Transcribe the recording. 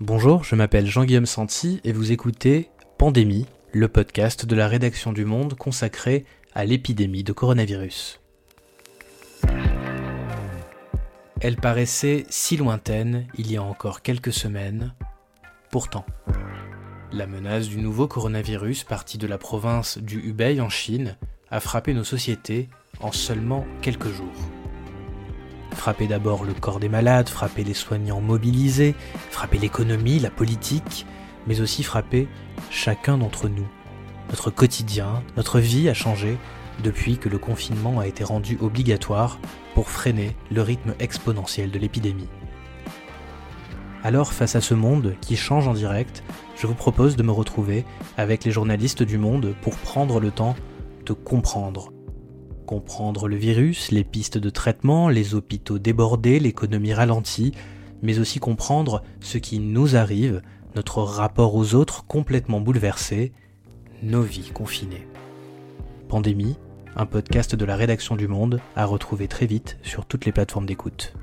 Bonjour, je m'appelle Jean-Guillaume Santi et vous écoutez Pandémie, le podcast de la rédaction du Monde consacré à l'épidémie de coronavirus. Elle paraissait si lointaine il y a encore quelques semaines, pourtant. La menace du nouveau coronavirus parti de la province du Hubei en Chine a frappé nos sociétés en seulement quelques jours. Frapper d'abord le corps des malades, frapper les soignants mobilisés, frapper l'économie, la politique, mais aussi frapper chacun d'entre nous. Notre quotidien, notre vie a changé depuis que le confinement a été rendu obligatoire pour freiner le rythme exponentiel de l'épidémie. Alors face à ce monde qui change en direct, je vous propose de me retrouver avec les journalistes du monde pour prendre le temps de comprendre comprendre le virus, les pistes de traitement, les hôpitaux débordés, l'économie ralentie, mais aussi comprendre ce qui nous arrive, notre rapport aux autres complètement bouleversé, nos vies confinées. Pandémie, un podcast de la rédaction du Monde à retrouver très vite sur toutes les plateformes d'écoute.